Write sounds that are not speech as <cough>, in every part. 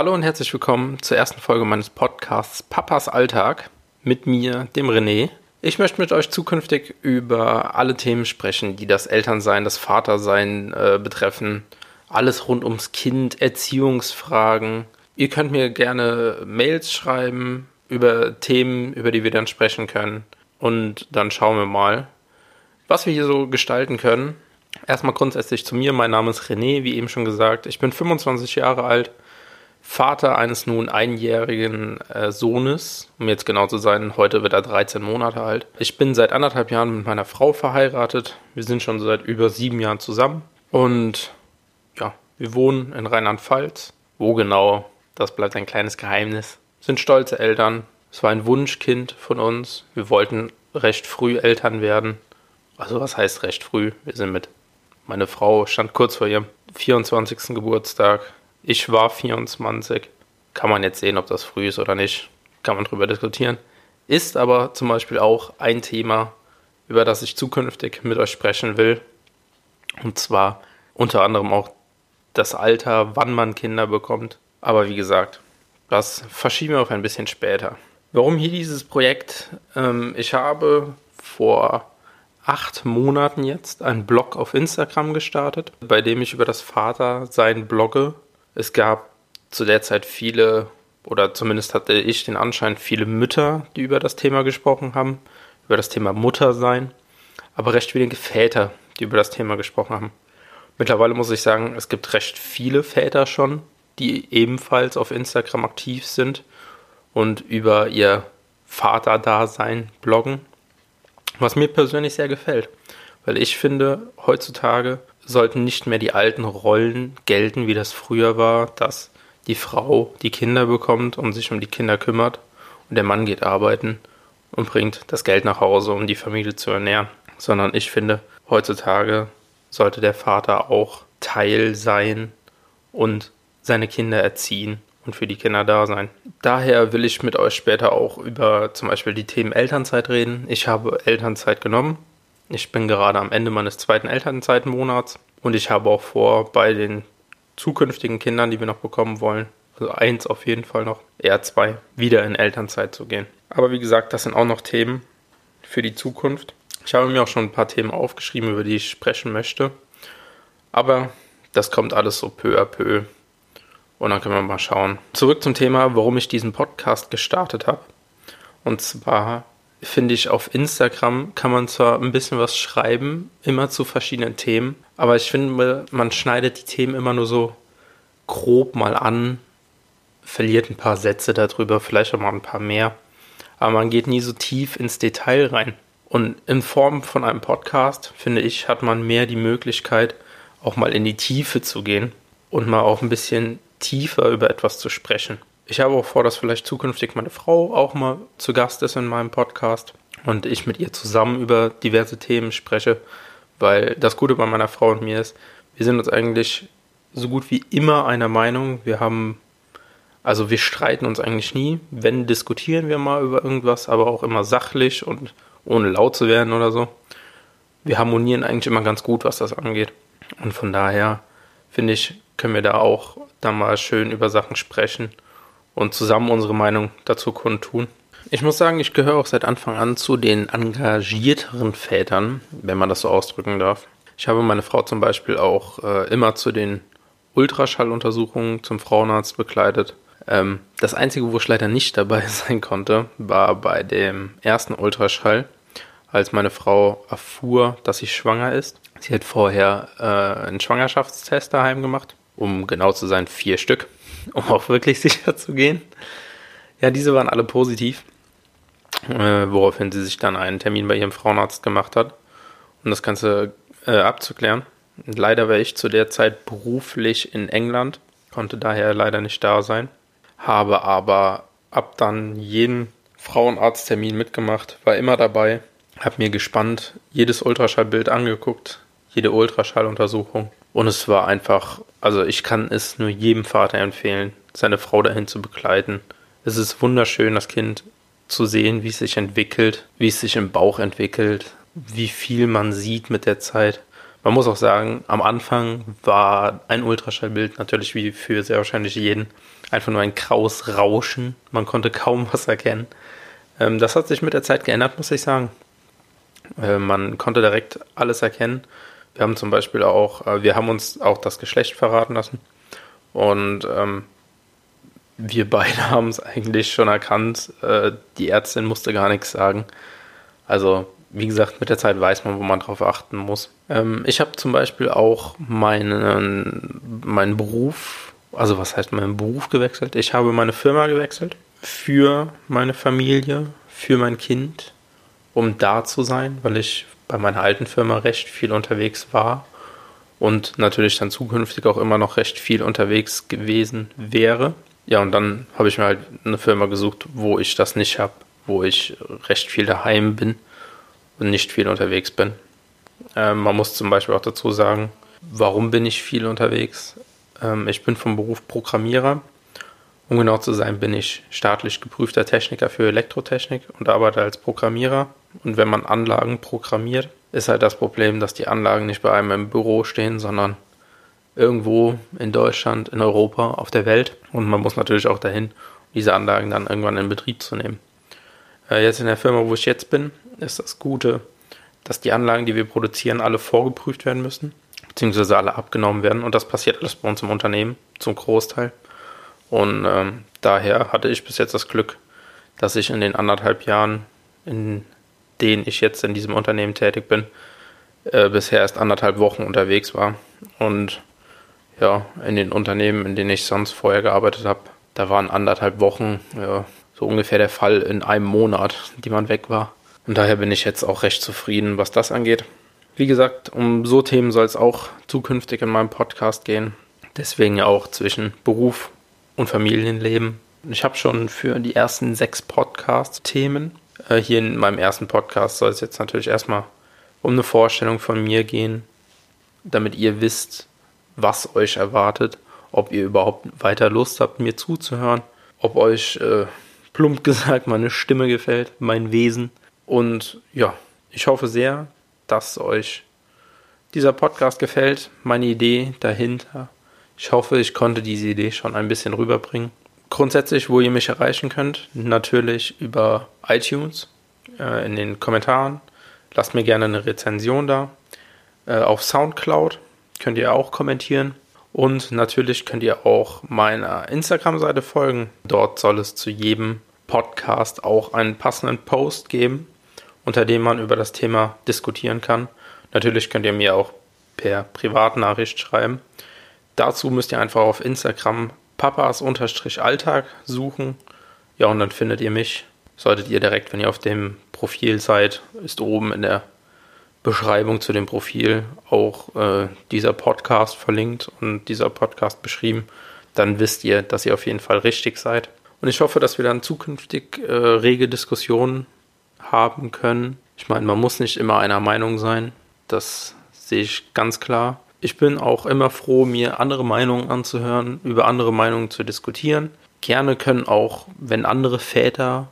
Hallo und herzlich willkommen zur ersten Folge meines Podcasts Papas Alltag mit mir, dem René. Ich möchte mit euch zukünftig über alle Themen sprechen, die das Elternsein, das Vatersein äh, betreffen. Alles rund ums Kind, Erziehungsfragen. Ihr könnt mir gerne Mails schreiben über Themen, über die wir dann sprechen können. Und dann schauen wir mal, was wir hier so gestalten können. Erstmal grundsätzlich zu mir. Mein Name ist René, wie eben schon gesagt. Ich bin 25 Jahre alt Vater eines nun einjährigen äh, Sohnes, um jetzt genau zu sein, heute wird er 13 Monate alt. Ich bin seit anderthalb Jahren mit meiner Frau verheiratet. Wir sind schon seit über sieben Jahren zusammen und ja, wir wohnen in Rheinland-Pfalz. Wo genau, das bleibt ein kleines Geheimnis. Sind stolze Eltern. Es war ein Wunschkind von uns. Wir wollten recht früh Eltern werden. Also was heißt recht früh? Wir sind mit. Meine Frau stand kurz vor ihrem 24. Geburtstag ich war 24. Kann man jetzt sehen, ob das früh ist oder nicht. Kann man drüber diskutieren. Ist aber zum Beispiel auch ein Thema, über das ich zukünftig mit euch sprechen will. Und zwar unter anderem auch das Alter, wann man Kinder bekommt. Aber wie gesagt, das verschieben wir auf ein bisschen später. Warum hier dieses Projekt? Ähm, ich habe vor acht Monaten jetzt einen Blog auf Instagram gestartet, bei dem ich über das Vatersein blogge es gab zu der Zeit viele, oder zumindest hatte ich den Anschein, viele Mütter, die über das Thema gesprochen haben, über das Thema Muttersein, aber recht wenige Väter, die über das Thema gesprochen haben. Mittlerweile muss ich sagen, es gibt recht viele Väter schon, die ebenfalls auf Instagram aktiv sind und über ihr Vaterdasein bloggen, was mir persönlich sehr gefällt, weil ich finde, heutzutage sollten nicht mehr die alten Rollen gelten, wie das früher war, dass die Frau die Kinder bekommt und sich um die Kinder kümmert und der Mann geht arbeiten und bringt das Geld nach Hause, um die Familie zu ernähren. Sondern ich finde, heutzutage sollte der Vater auch Teil sein und seine Kinder erziehen und für die Kinder da sein. Daher will ich mit euch später auch über zum Beispiel die Themen Elternzeit reden. Ich habe Elternzeit genommen ich bin gerade am Ende meines zweiten Elternzeitmonats und ich habe auch vor, bei den zukünftigen Kindern, die wir noch bekommen wollen, also eins auf jeden Fall noch, eher zwei, wieder in Elternzeit zu gehen. Aber wie gesagt, das sind auch noch Themen für die Zukunft. Ich habe mir auch schon ein paar Themen aufgeschrieben, über die ich sprechen möchte. Aber das kommt alles so peu à peu. Und dann können wir mal schauen. Zurück zum Thema, warum ich diesen Podcast gestartet habe. Und zwar finde ich, auf Instagram kann man zwar ein bisschen was schreiben, immer zu verschiedenen Themen, aber ich finde, man schneidet die Themen immer nur so grob mal an, verliert ein paar Sätze darüber, vielleicht auch mal ein paar mehr, aber man geht nie so tief ins Detail rein. Und in Form von einem Podcast, finde ich, hat man mehr die Möglichkeit, auch mal in die Tiefe zu gehen und mal auch ein bisschen tiefer über etwas zu sprechen. Ich habe auch vor, dass vielleicht zukünftig meine Frau auch mal zu Gast ist in meinem Podcast und ich mit ihr zusammen über diverse Themen spreche, weil das Gute bei meiner Frau und mir ist, wir sind uns eigentlich so gut wie immer einer Meinung. Wir haben, also wir streiten uns eigentlich nie. Wenn diskutieren wir mal über irgendwas, aber auch immer sachlich und ohne laut zu werden oder so. Wir harmonieren eigentlich immer ganz gut, was das angeht. Und von daher finde ich, können wir da auch da mal schön über Sachen sprechen und zusammen unsere Meinung dazu kundtun. Ich muss sagen, ich gehöre auch seit Anfang an zu den engagierteren Vätern, wenn man das so ausdrücken darf. Ich habe meine Frau zum Beispiel auch äh, immer zu den Ultraschalluntersuchungen zum Frauenarzt begleitet. Ähm, das Einzige, wo ich leider nicht dabei <laughs> sein konnte, war bei dem ersten Ultraschall, als meine Frau erfuhr, dass sie schwanger ist. Sie hat vorher äh, einen Schwangerschaftstest daheim gemacht, um genau zu sein, vier Stück um auch wirklich <laughs> sicher zu gehen. Ja, diese waren alle positiv, äh, woraufhin sie sich dann einen Termin bei ihrem Frauenarzt gemacht hat, um das Ganze äh, abzuklären. Leider war ich zu der Zeit beruflich in England, konnte daher leider nicht da sein, habe aber ab dann jeden Frauenarzttermin mitgemacht, war immer dabei, habe mir gespannt jedes Ultraschallbild angeguckt, jede Ultraschalluntersuchung und es war einfach, also ich kann es nur jedem Vater empfehlen, seine Frau dahin zu begleiten. Es ist wunderschön, das Kind zu sehen, wie es sich entwickelt, wie es sich im Bauch entwickelt, wie viel man sieht mit der Zeit. Man muss auch sagen, am Anfang war ein Ultraschallbild natürlich wie für sehr wahrscheinlich jeden einfach nur ein graues Rauschen. Man konnte kaum was erkennen. Ähm, das hat sich mit der Zeit geändert, muss ich sagen. Äh, man konnte direkt alles erkennen. Wir haben zum Beispiel auch, äh, wir haben uns auch das Geschlecht verraten lassen. Und ähm, wir beide <laughs> haben es eigentlich schon erkannt. Äh, die Ärztin musste gar nichts sagen. Also, wie gesagt, mit der Zeit weiß man, wo man drauf achten muss. Ähm, ich habe zum Beispiel auch meinen, meinen Beruf, also was heißt meinen Beruf gewechselt? Ich habe meine Firma gewechselt für meine Familie, für mein Kind, um da zu sein, weil ich bei meiner alten Firma recht viel unterwegs war und natürlich dann zukünftig auch immer noch recht viel unterwegs gewesen wäre. Ja, und dann habe ich mir halt eine Firma gesucht, wo ich das nicht habe, wo ich recht viel daheim bin und nicht viel unterwegs bin. Ähm, man muss zum Beispiel auch dazu sagen, warum bin ich viel unterwegs? Ähm, ich bin vom Beruf Programmierer. Um genau zu sein, bin ich staatlich geprüfter Techniker für Elektrotechnik und arbeite als Programmierer. Und wenn man Anlagen programmiert, ist halt das Problem, dass die Anlagen nicht bei einem im Büro stehen, sondern irgendwo in Deutschland, in Europa, auf der Welt. Und man muss natürlich auch dahin, diese Anlagen dann irgendwann in Betrieb zu nehmen. Äh, jetzt in der Firma, wo ich jetzt bin, ist das Gute, dass die Anlagen, die wir produzieren, alle vorgeprüft werden müssen, beziehungsweise alle abgenommen werden. Und das passiert alles bei uns im Unternehmen, zum Großteil. Und ähm, daher hatte ich bis jetzt das Glück, dass ich in den anderthalb Jahren, in denen ich jetzt in diesem Unternehmen tätig bin, äh, bisher erst anderthalb Wochen unterwegs war. Und ja, in den Unternehmen, in denen ich sonst vorher gearbeitet habe, da waren anderthalb Wochen ja, so ungefähr der Fall in einem Monat, die man weg war. Und daher bin ich jetzt auch recht zufrieden, was das angeht. Wie gesagt, um so Themen soll es auch zukünftig in meinem Podcast gehen. Deswegen ja auch zwischen Beruf und Familienleben. Ich habe schon für die ersten sechs Podcasts Themen. Äh, hier in meinem ersten Podcast soll es jetzt natürlich erstmal um eine Vorstellung von mir gehen, damit ihr wisst, was euch erwartet, ob ihr überhaupt weiter Lust habt, mir zuzuhören, ob euch äh, plump <laughs> gesagt meine Stimme gefällt, mein Wesen. Und ja, ich hoffe sehr, dass euch dieser Podcast gefällt, meine Idee dahinter. Ich hoffe, ich konnte diese Idee schon ein bisschen rüberbringen. Grundsätzlich, wo ihr mich erreichen könnt, natürlich über iTunes, äh, in den Kommentaren. Lasst mir gerne eine Rezension da. Äh, auf Soundcloud könnt ihr auch kommentieren. Und natürlich könnt ihr auch meiner Instagram-Seite folgen. Dort soll es zu jedem Podcast auch einen passenden Post geben, unter dem man über das Thema diskutieren kann. Natürlich könnt ihr mir auch per Privatnachricht schreiben. Dazu müsst ihr einfach auf Instagram papas-alltag suchen. Ja, und dann findet ihr mich. Solltet ihr direkt, wenn ihr auf dem Profil seid, ist oben in der Beschreibung zu dem Profil auch äh, dieser Podcast verlinkt und dieser Podcast beschrieben. Dann wisst ihr, dass ihr auf jeden Fall richtig seid. Und ich hoffe, dass wir dann zukünftig äh, rege Diskussionen haben können. Ich meine, man muss nicht immer einer Meinung sein. Das sehe ich ganz klar. Ich bin auch immer froh, mir andere Meinungen anzuhören, über andere Meinungen zu diskutieren. Gerne können auch, wenn andere Väter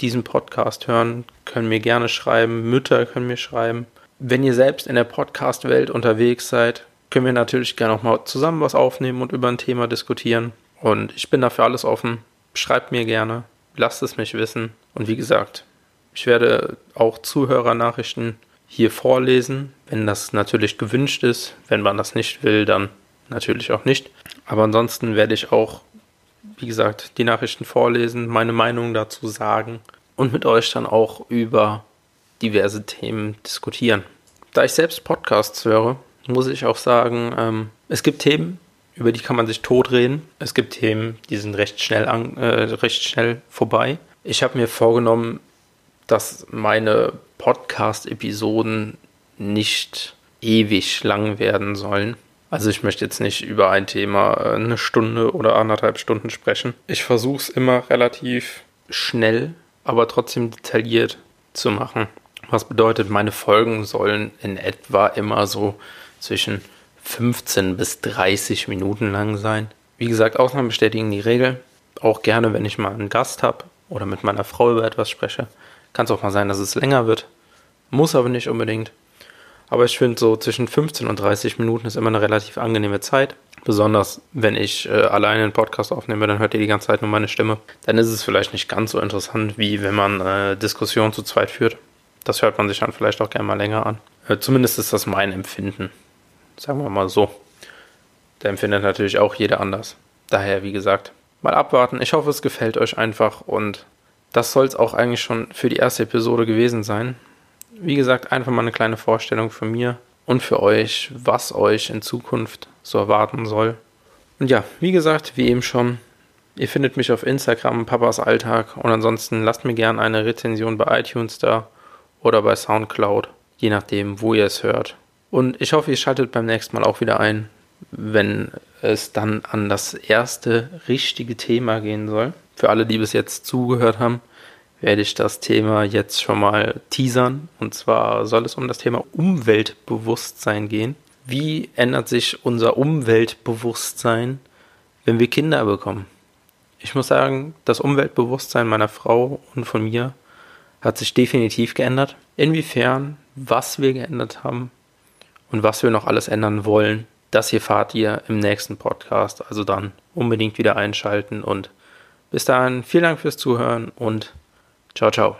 diesen Podcast hören, können mir gerne schreiben, Mütter können mir schreiben. Wenn ihr selbst in der Podcast-Welt unterwegs seid, können wir natürlich gerne auch mal zusammen was aufnehmen und über ein Thema diskutieren. Und ich bin dafür alles offen. Schreibt mir gerne, lasst es mich wissen. Und wie gesagt, ich werde auch Zuhörernachrichten hier vorlesen, wenn das natürlich gewünscht ist. Wenn man das nicht will, dann natürlich auch nicht. Aber ansonsten werde ich auch, wie gesagt, die Nachrichten vorlesen, meine Meinung dazu sagen und mit euch dann auch über diverse Themen diskutieren. Da ich selbst Podcasts höre, muss ich auch sagen, ähm, es gibt Themen, über die kann man sich totreden. Es gibt Themen, die sind recht schnell, an, äh, recht schnell vorbei. Ich habe mir vorgenommen, dass meine Podcast-Episoden nicht ewig lang werden sollen. Also ich möchte jetzt nicht über ein Thema äh, eine Stunde oder anderthalb Stunden sprechen. Ich versuche es immer relativ schnell, aber trotzdem detailliert zu machen. Was bedeutet, meine Folgen sollen in etwa immer so zwischen 15 bis 30 Minuten lang sein. Wie gesagt, Ausnahmen bestätigen die Regel. Auch gerne, wenn ich mal einen Gast habe oder mit meiner Frau über etwas spreche. Kann es auch mal sein, dass es länger wird. Muss aber nicht unbedingt. Aber ich finde, so zwischen 15 und 30 Minuten ist immer eine relativ angenehme Zeit. Besonders wenn ich äh, alleine einen Podcast aufnehme, dann hört ihr die ganze Zeit nur meine Stimme. Dann ist es vielleicht nicht ganz so interessant, wie wenn man äh, Diskussionen zu zweit führt. Das hört man sich dann vielleicht auch gerne mal länger an. Äh, zumindest ist das mein Empfinden. Sagen wir mal so. Da empfindet natürlich auch jeder anders. Daher, wie gesagt, mal abwarten. Ich hoffe, es gefällt euch einfach und das soll es auch eigentlich schon für die erste Episode gewesen sein. Wie gesagt, einfach mal eine kleine Vorstellung von mir und für euch, was euch in Zukunft so erwarten soll. Und ja, wie gesagt, wie eben schon, ihr findet mich auf Instagram, Papas Alltag und ansonsten lasst mir gerne eine Rezension bei iTunes da oder bei Soundcloud, je nachdem, wo ihr es hört. Und ich hoffe, ihr schaltet beim nächsten Mal auch wieder ein, wenn es dann an das erste richtige Thema gehen soll. Für alle, die bis jetzt zugehört haben, werde ich das Thema jetzt schon mal teasern. Und zwar soll es um das Thema Umweltbewusstsein gehen. Wie ändert sich unser Umweltbewusstsein, wenn wir Kinder bekommen? Ich muss sagen, das Umweltbewusstsein meiner Frau und von mir hat sich definitiv geändert. Inwiefern, was wir geändert haben und was wir noch alles ändern wollen, das hier fahrt ihr im nächsten Podcast. Also dann unbedingt wieder einschalten und bis dahin vielen Dank fürs Zuhören und ciao, ciao.